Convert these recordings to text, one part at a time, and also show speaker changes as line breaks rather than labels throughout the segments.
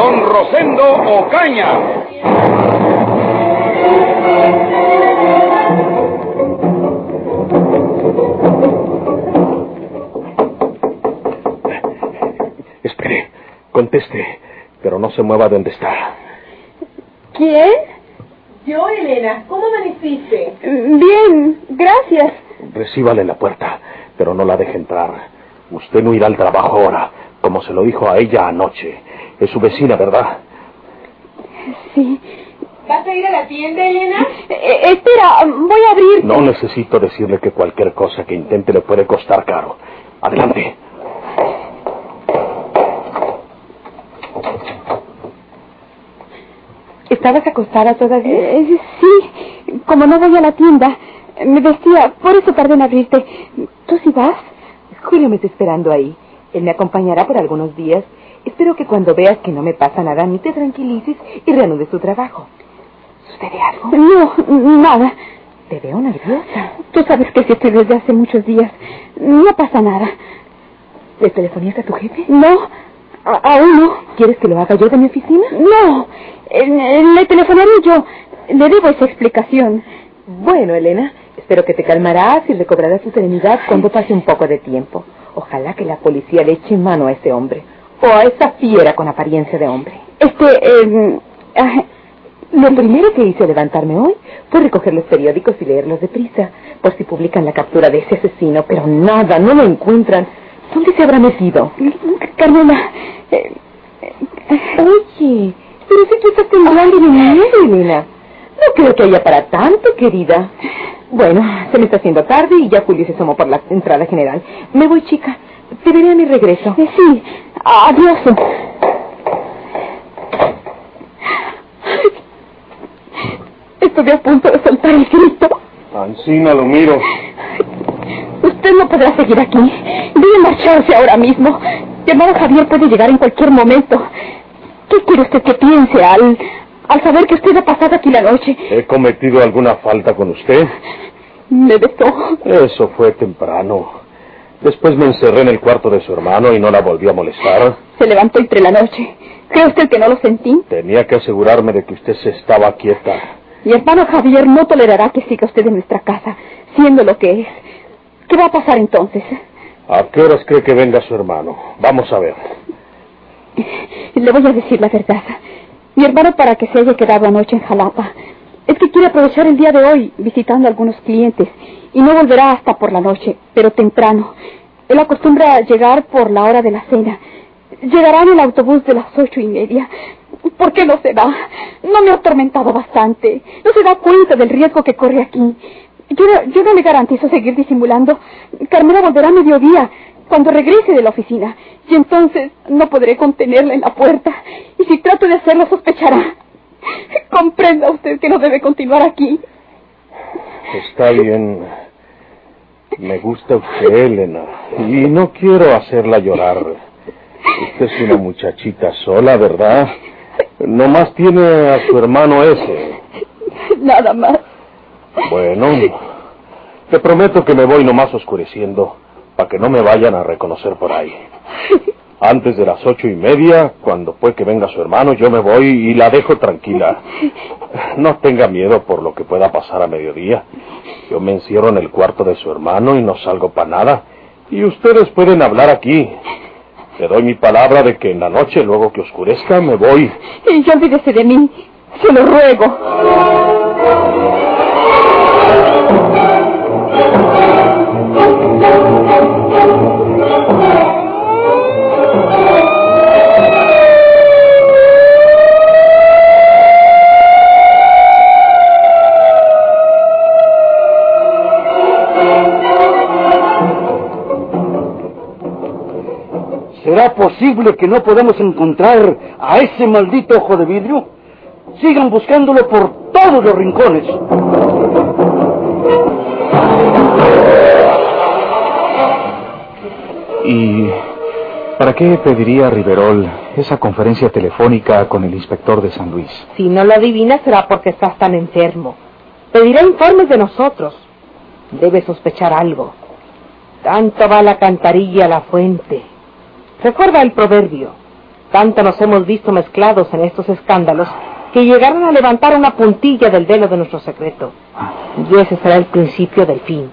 Don Rosendo Ocaña.
Espere, conteste, pero no se mueva de donde está.
¿Quién?
Yo, Elena, ¿cómo amaneciste?
Bien, gracias.
Recíbale en la puerta, pero no la deje entrar. Usted no irá al trabajo ahora, como se lo dijo a ella anoche. Es su vecina, ¿verdad?
Sí.
¿Vas a ir a la tienda, Elena?
Eh, espera, voy a abrir.
No necesito decirle que cualquier cosa que intente le puede costar caro. Adelante.
¿Estabas acostada todavía? Eh, sí, como no voy a la tienda, me vestía, por eso tardé en abrirte. ¿Tú sí vas?
Julio me está esperando ahí. Él me acompañará por algunos días. Espero que cuando veas que no me pasa nada, ni te tranquilices y reanudes tu trabajo. ¿Sucede algo?
No, nada.
Te veo nerviosa.
Tú sabes que sí estoy desde hace muchos días. No pasa nada.
¿Le telefonías a tu jefe?
No, a- aún no.
¿Quieres que lo haga yo de mi oficina?
No, eh, le telefonaré yo. Le debo esa explicación.
Bueno, Elena, espero que te calmarás y recobrarás tu serenidad cuando pase un poco de tiempo. Ojalá que la policía le eche mano a ese hombre. O a esa fiera con apariencia de hombre.
Este, eh,
Lo primero que hice al levantarme hoy fue recoger los periódicos y leerlos deprisa, por si publican la captura de ese asesino, pero nada, no lo encuentran. ¿Dónde se habrá metido?
Carmela, eh,
Oye, pero si tú estás temblando de miedo, Elena. No creo que haya para tanto, querida. Bueno, se me está haciendo tarde y ya Julio se asomó por la entrada general. Me voy, chica. Te veré a mi regreso.
sí, adiós. Estuve a punto de soltar el grito.
Ancina lo miro.
Usted no podrá seguir aquí. Debe marcharse ahora mismo. Mi hermano Javier puede llegar en cualquier momento. ¿Qué quiere usted que piense al, al saber que usted ha pasado aquí la noche?
¿He cometido alguna falta con usted?
Me besó.
Eso fue temprano. Después me encerré en el cuarto de su hermano y no la volví a molestar.
Se levantó entre la noche. ¿Cree usted que no lo sentí?
Tenía que asegurarme de que usted se estaba quieta.
Mi hermano Javier no tolerará que siga usted en nuestra casa, siendo lo que es. ¿Qué va a pasar entonces?
¿A qué horas cree que venga su hermano? Vamos a ver.
Le voy a decir la verdad. Mi hermano para que se haya quedado anoche en Jalapa es que quiere aprovechar el día de hoy visitando a algunos clientes y no volverá hasta por la noche, pero temprano. Él acostumbra llegar por la hora de la cena. Llegará en el autobús de las ocho y media. ¿Por qué no se va? No me ha atormentado bastante. No se da cuenta del riesgo que corre aquí. Yo yo no le garantizo seguir disimulando. Carmela volverá a mediodía, cuando regrese de la oficina. Y entonces no podré contenerla en la puerta. Y si trato de hacerlo, sospechará. Comprenda usted que no debe continuar aquí.
Está bien. Me gusta usted, Elena. Y no quiero hacerla llorar. Usted es una muchachita sola, ¿verdad? Nomás tiene a su hermano ese.
Nada más.
Bueno, te prometo que me voy nomás oscureciendo para que no me vayan a reconocer por ahí. Antes de las ocho y media, cuando fue que venga su hermano, yo me voy y la dejo tranquila. No tenga miedo por lo que pueda pasar a mediodía. Yo me encierro en el cuarto de su hermano y no salgo para nada. Y ustedes pueden hablar aquí. Le doy mi palabra de que en la noche, luego que oscurezca, me voy.
Y olvídese de mí. Se lo ruego.
Posible que no podamos encontrar a ese maldito ojo de vidrio? Sigan buscándolo por todos los rincones.
¿Y para qué pediría Riverol esa conferencia telefónica con el inspector de San Luis?
Si no lo adivinas será porque estás tan enfermo. Pedirá informes de nosotros. Debe sospechar algo. Tanto va la cantarilla a la fuente. Recuerda el proverbio. Tanto nos hemos visto mezclados en estos escándalos que llegaron a levantar una puntilla del velo de nuestro secreto. Y ese será el principio del fin.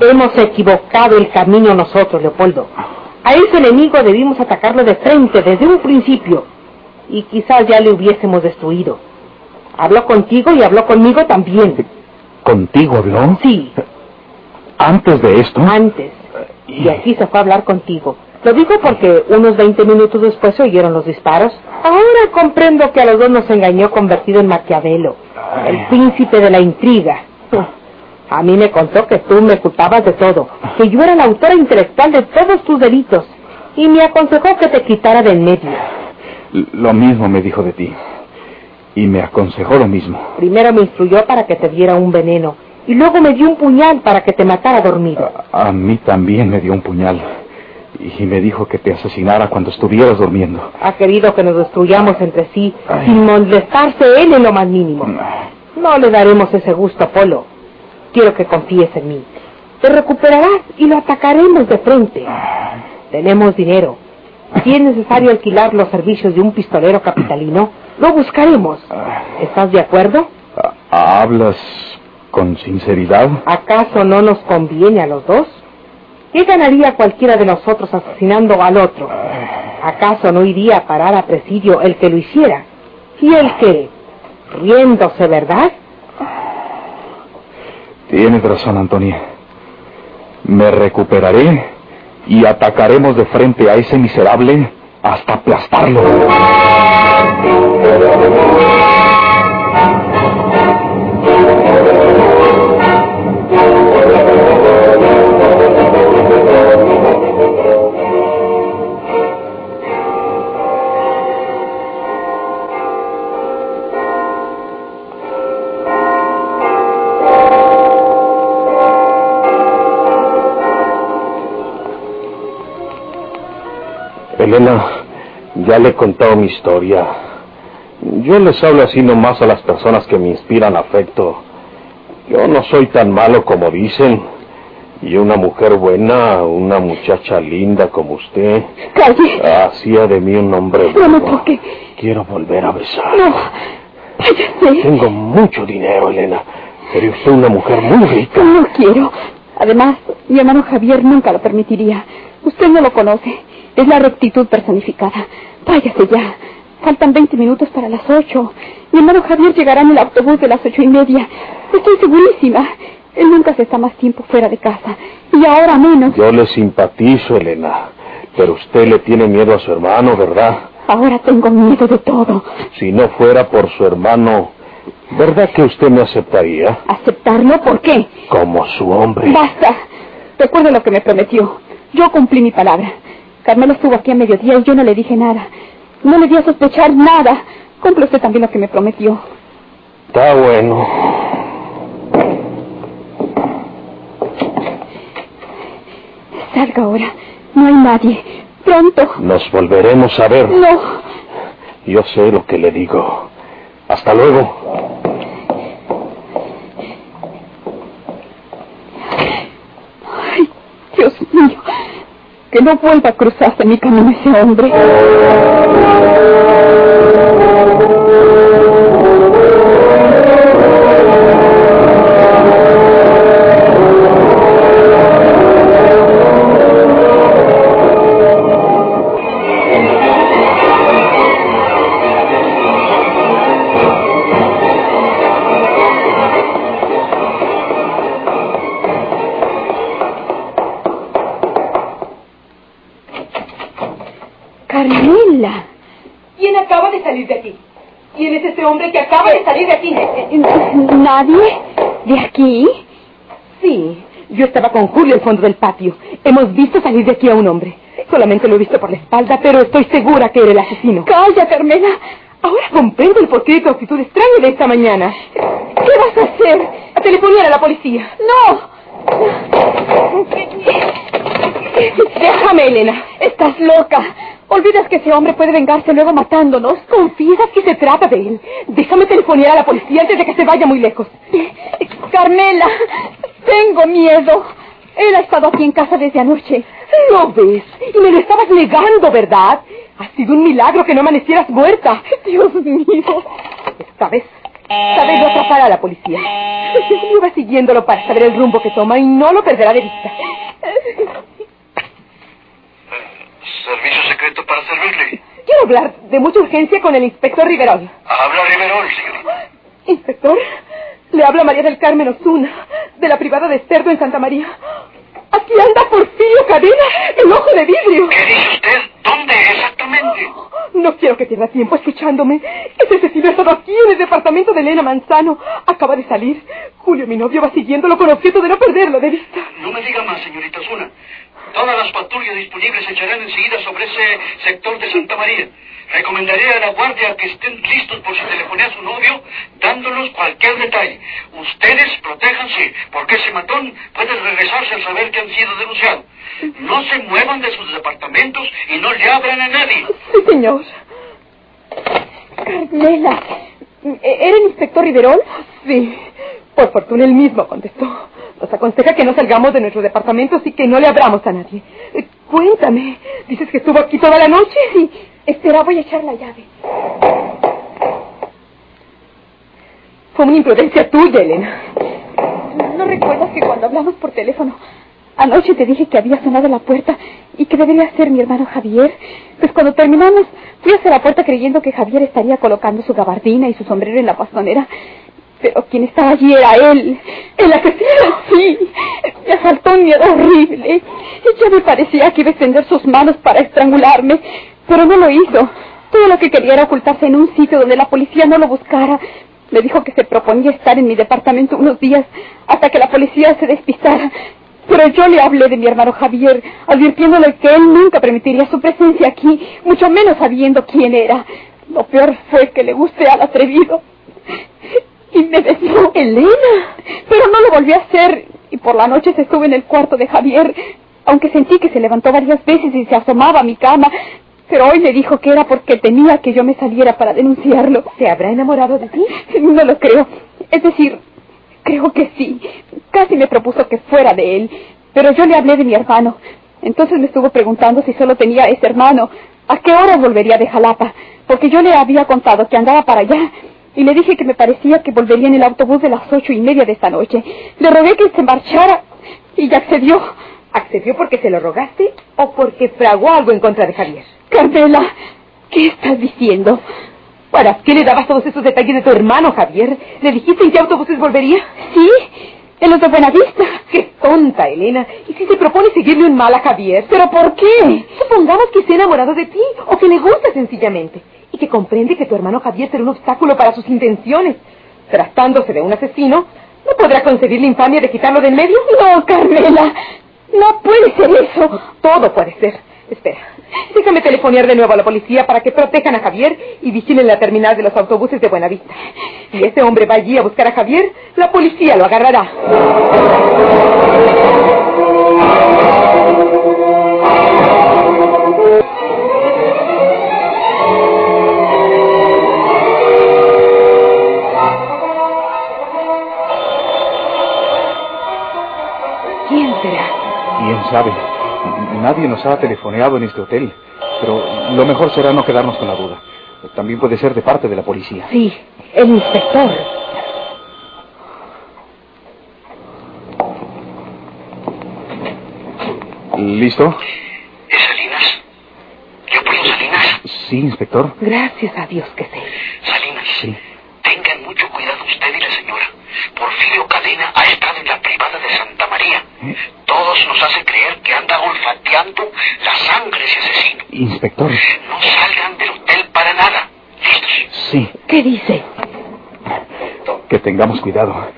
Hemos equivocado el camino nosotros, Leopoldo. A ese enemigo debimos atacarlo de frente desde un principio. Y quizás ya le hubiésemos destruido. Habló contigo y habló conmigo también.
¿Contigo habló?
Sí,
¿Antes de esto?
antes. Y aquí se fue a hablar contigo. Lo digo porque unos 20 minutos después se oyeron los disparos. Ahora comprendo que a los dos nos engañó convertido en Maquiavelo, el príncipe de la intriga. A mí me contó que tú me culpabas de todo, que yo era la autora intelectual de todos tus delitos, y me aconsejó que te quitara de en medio.
Lo mismo me dijo de ti. Y me aconsejó lo mismo.
Primero me instruyó para que te diera un veneno, y luego me dio un puñal para que te matara dormido.
A mí también me dio un puñal. Y me dijo que te asesinara cuando estuvieras durmiendo.
Ha querido que nos destruyamos entre sí, sin molestarse él en lo más mínimo. No le daremos ese gusto a Polo. Quiero que confíes en mí. Te recuperarás y lo atacaremos de frente. Tenemos dinero. Si es necesario alquilar los servicios de un pistolero capitalino, lo buscaremos. ¿Estás de acuerdo?
¿Hablas con sinceridad?
¿Acaso no nos conviene a los dos? ¿Qué ganaría cualquiera de nosotros asesinando al otro? ¿Acaso no iría a parar a presidio el que lo hiciera? ¿Y el que? Riéndose, ¿verdad?
Tienes razón, Antonia. Me recuperaré y atacaremos de frente a ese miserable hasta aplastarlo. Elena, ya le he contado mi historia. Yo les hablo así nomás a las personas que me inspiran afecto. Yo no soy tan malo como dicen. Y una mujer buena, una muchacha linda como usted,
Calle.
hacía de mí un hombre
No me
bueno.
toque.
Quiero volver a besar.
No.
Tengo mucho dinero, Elena, pero usted es una mujer muy rica.
No quiero. Además, mi hermano Javier nunca lo permitiría. Usted no lo conoce. Es la rectitud personificada. Váyase ya. Faltan 20 minutos para las ocho. Mi hermano Javier llegará en el autobús de las ocho y media. Estoy segurísima. Él nunca se está más tiempo fuera de casa. Y ahora menos.
Yo le simpatizo, Elena, pero usted le tiene miedo a su hermano, ¿verdad?
Ahora tengo miedo de todo.
Si no fuera por su hermano, ¿verdad que usted me aceptaría
¿Aceptarlo? ¿Por qué?
como su hombre?
Basta. Recuerde lo que me prometió. Yo cumplí mi palabra. Carmelo estuvo aquí a mediodía y yo no le dije nada. No le di a sospechar nada. Cumple usted también lo que me prometió.
Está bueno.
Salga ahora. No hay nadie. Pronto.
Nos volveremos a ver.
No.
Yo sé lo que le digo. Hasta luego.
Ay, Dios mío. Que no vuelva a cruzarse mi camino ese hombre. Carmela.
¿Quién acaba de salir de aquí? ¿Quién es este hombre que acaba de salir de aquí?
¿Nadie? ¿De aquí?
Sí, yo estaba con Julio al fondo del patio. Hemos visto salir de aquí a un hombre. Solamente lo he visto por la espalda, pero estoy segura que era el asesino.
Calla, Carmela.
Ahora comprendo el porqué de tu actitud extraña de esta mañana.
¿Qué vas a hacer?
A telefonear a la policía.
¡No!
Déjame, Elena.
Estás loca. Olvidas que ese hombre puede vengarse luego matándonos.
Confiesas que se trata de él. Déjame telefonear a la policía antes de que se vaya muy lejos.
Carmela, tengo miedo. Él ha estado aquí en casa desde anoche.
¿No ves? Y me lo estabas negando, ¿verdad? Ha sido un milagro que no amanecieras muerta.
Dios mío.
Esta vez, esta vez lo atrapará la policía. Yo va siguiéndolo para saber el rumbo que toma y no lo perderá de vista.
Servicio secreto para servirle.
Quiero hablar de mucha urgencia con el inspector Riverol.
Habla Riverol, señorita.
Inspector, le habla María del Carmen Osuna, de la privada de Cerdo en Santa María. Aquí anda Porfirio Cadena, el ojo de vidrio.
¿Qué dice usted? ¿Dónde exactamente?
No quiero que pierda tiempo escuchándome. Ese asesino ha estado aquí en el departamento de Elena Manzano. Acaba de salir. Julio, mi novio, va siguiéndolo con objeto de no perderlo de vista.
No me diga más, señorita Osuna. Todas las patrullas disponibles echarán enseguida sobre ese sector de Santa María. Recomendaré a la guardia que estén listos por si telefonea a su novio, dándonos cualquier detalle. Ustedes protéjanse, porque ese matón puede regresarse al saber que han sido denunciados. No se muevan de sus departamentos y no le abran a nadie.
Sí, señor.
Carmela, ¿era el inspector Riverol?
Sí. Por fortuna él mismo contestó. Nos aconseja que no salgamos de nuestros departamentos y que no le abramos a nadie. Eh, cuéntame, ¿dices que estuvo aquí toda la noche?
Sí. Espera, voy a echar la llave.
Fue una imprudencia tuya, Elena.
¿No recuerdas que cuando hablamos por teléfono, anoche te dije que había sonado la puerta y que debería ser mi hermano Javier? Pues cuando terminamos, fui hacia la puerta creyendo que Javier estaría colocando su gabardina y su sombrero en la bastonera. Pero quien estaba allí era él. El asesino, sí. Me asaltó un miedo horrible. Y ya me parecía que iba a extender sus manos para estrangularme. Pero no lo hizo. Todo lo que quería era ocultarse en un sitio donde la policía no lo buscara. Me dijo que se proponía estar en mi departamento unos días hasta que la policía se despistara. Pero yo le hablé de mi hermano Javier, advirtiéndole que él nunca permitiría su presencia aquí, mucho menos sabiendo quién era. Lo peor fue que le gusté al atrevido. Y me besó.
Elena.
Pero no lo volvió a hacer. Y por la noche se estuvo en el cuarto de Javier, aunque sentí que se levantó varias veces y se asomaba a mi cama. Pero hoy me dijo que era porque temía que yo me saliera para denunciarlo.
¿Se habrá enamorado de ti?
No lo creo. Es decir, creo que sí. Casi me propuso que fuera de él. Pero yo le hablé de mi hermano. Entonces me estuvo preguntando si solo tenía ese hermano. ¿A qué hora volvería de Jalapa? Porque yo le había contado que andaba para allá. Y le dije que me parecía que volvería en el autobús de las ocho y media de esta noche. Le rogué que se marchara y ya accedió.
¿Accedió porque se lo rogaste o porque fraguó algo en contra de Javier?
Carmela, ¿qué estás diciendo?
¿Para qué le dabas todos esos detalles de tu hermano, Javier? ¿Le dijiste en qué autobuses volvería?
Sí, en los de Buenavista.
¡Qué tonta, Elena! ¿Y si se propone seguirle un mal a Javier?
¿Pero por qué?
Supongamos que esté enamorado de ti o que le gusta sencillamente y que comprende que tu hermano Javier será un obstáculo para sus intenciones. Tratándose de un asesino, ¿no podrá concebir la infamia de quitarlo de en medio?
No, Carmela, no puede ser eso.
Todo puede ser. Espera, déjame telefonear de nuevo a la policía para que protejan a Javier y vigilen la terminal de los autobuses de Buenavista. Si ese hombre va allí a buscar a Javier, la policía lo agarrará.
Sabe? Nadie nos ha telefoneado en este hotel, pero lo mejor será no quedarnos con la duda. También puede ser de parte de la policía.
Sí, el inspector.
¿Listo?
¿Es Salinas? ¿Leopoldo Salinas?
Sí, inspector.
Gracias a Dios que sé.
Salinas.
Sí.
Tengan mucho cuidado usted y la señora. Porfirio Cadena ha estado en la privada de Santa María. Todos nos hace creer que anda la sangre de ese asesino.
Inspector.
No salgan del hotel para nada. ¿Listos?
Sí.
¿Qué dice?
Que tengamos cuidado.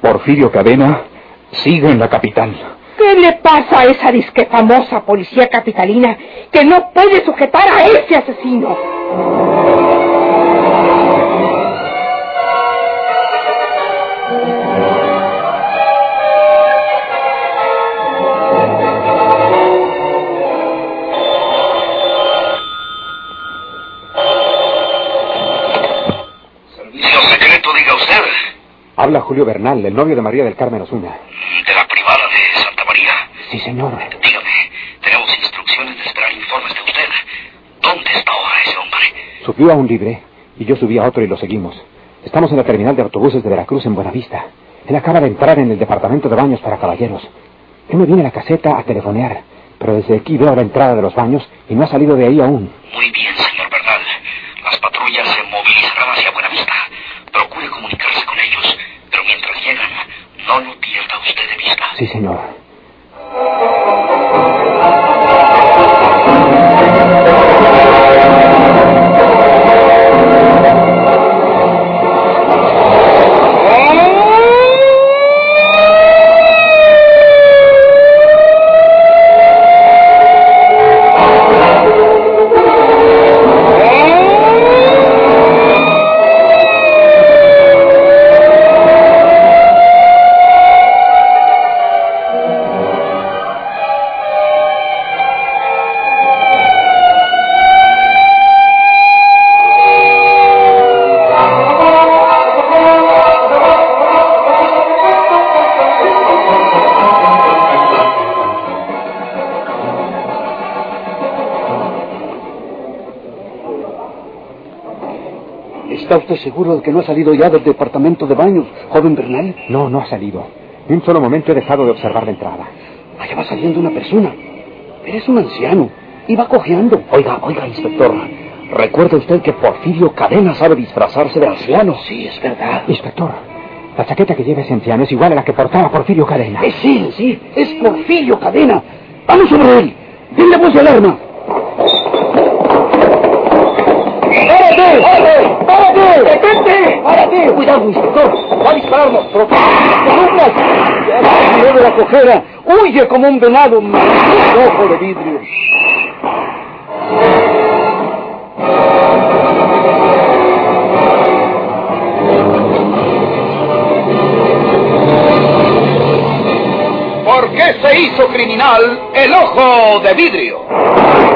Porfirio Cadena sigue en la capital.
¿Qué le pasa a esa disque famosa policía capitalina que no puede sujetar a ese asesino?
Habla Julio Bernal, el novio de María del Carmen Osuna.
De la privada de Santa María.
Sí, señor.
Dígame, tenemos instrucciones de esperar informes de usted. ¿Dónde está ahora ese hombre?
Subió a un libre y yo subí a otro y lo seguimos. Estamos en la terminal de autobuses de Veracruz en Buenavista. Él acaba de entrar en el departamento de baños para caballeros. Yo me vine a la caseta a telefonear, pero desde aquí veo la entrada de los baños y no ha salido de ahí aún.
Muy bien, señor Bernal. Las patrullas se movilizarán hacia Buenavista. Procure comunicarse con ellos, pero mientras llegan, no lo pierda usted de vista.
Sí, señor.
¿Está usted seguro de que no ha salido ya del departamento de baños, joven Bernal?
No, no ha salido. Ni un solo momento he dejado de observar la entrada.
Allá va saliendo una persona. Pero es un anciano. Y va cojeando.
Oiga, oiga, inspector. ¿Recuerda usted que Porfirio Cadena sabe disfrazarse de anciano?
Sí, es verdad.
Inspector, la chaqueta que lleva ese anciano es igual a la que portaba Porfirio Cadena.
Es él, sí. Es Porfirio Cadena. ¡Vamos sobre él! ¡Denle voz de alarma! ¡Párate! ¡Párate! ¡Detente! ¡Párate! ¡Cuidado, inspector! ¡Va a dispararnos! ¡Columnas! ¡Ya de la cojera! ¡Huye como un venado! ¡Maldito ojo de vidrio!
¿Por qué se hizo criminal el ojo de vidrio?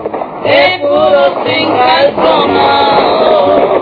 de puro sin calzonado.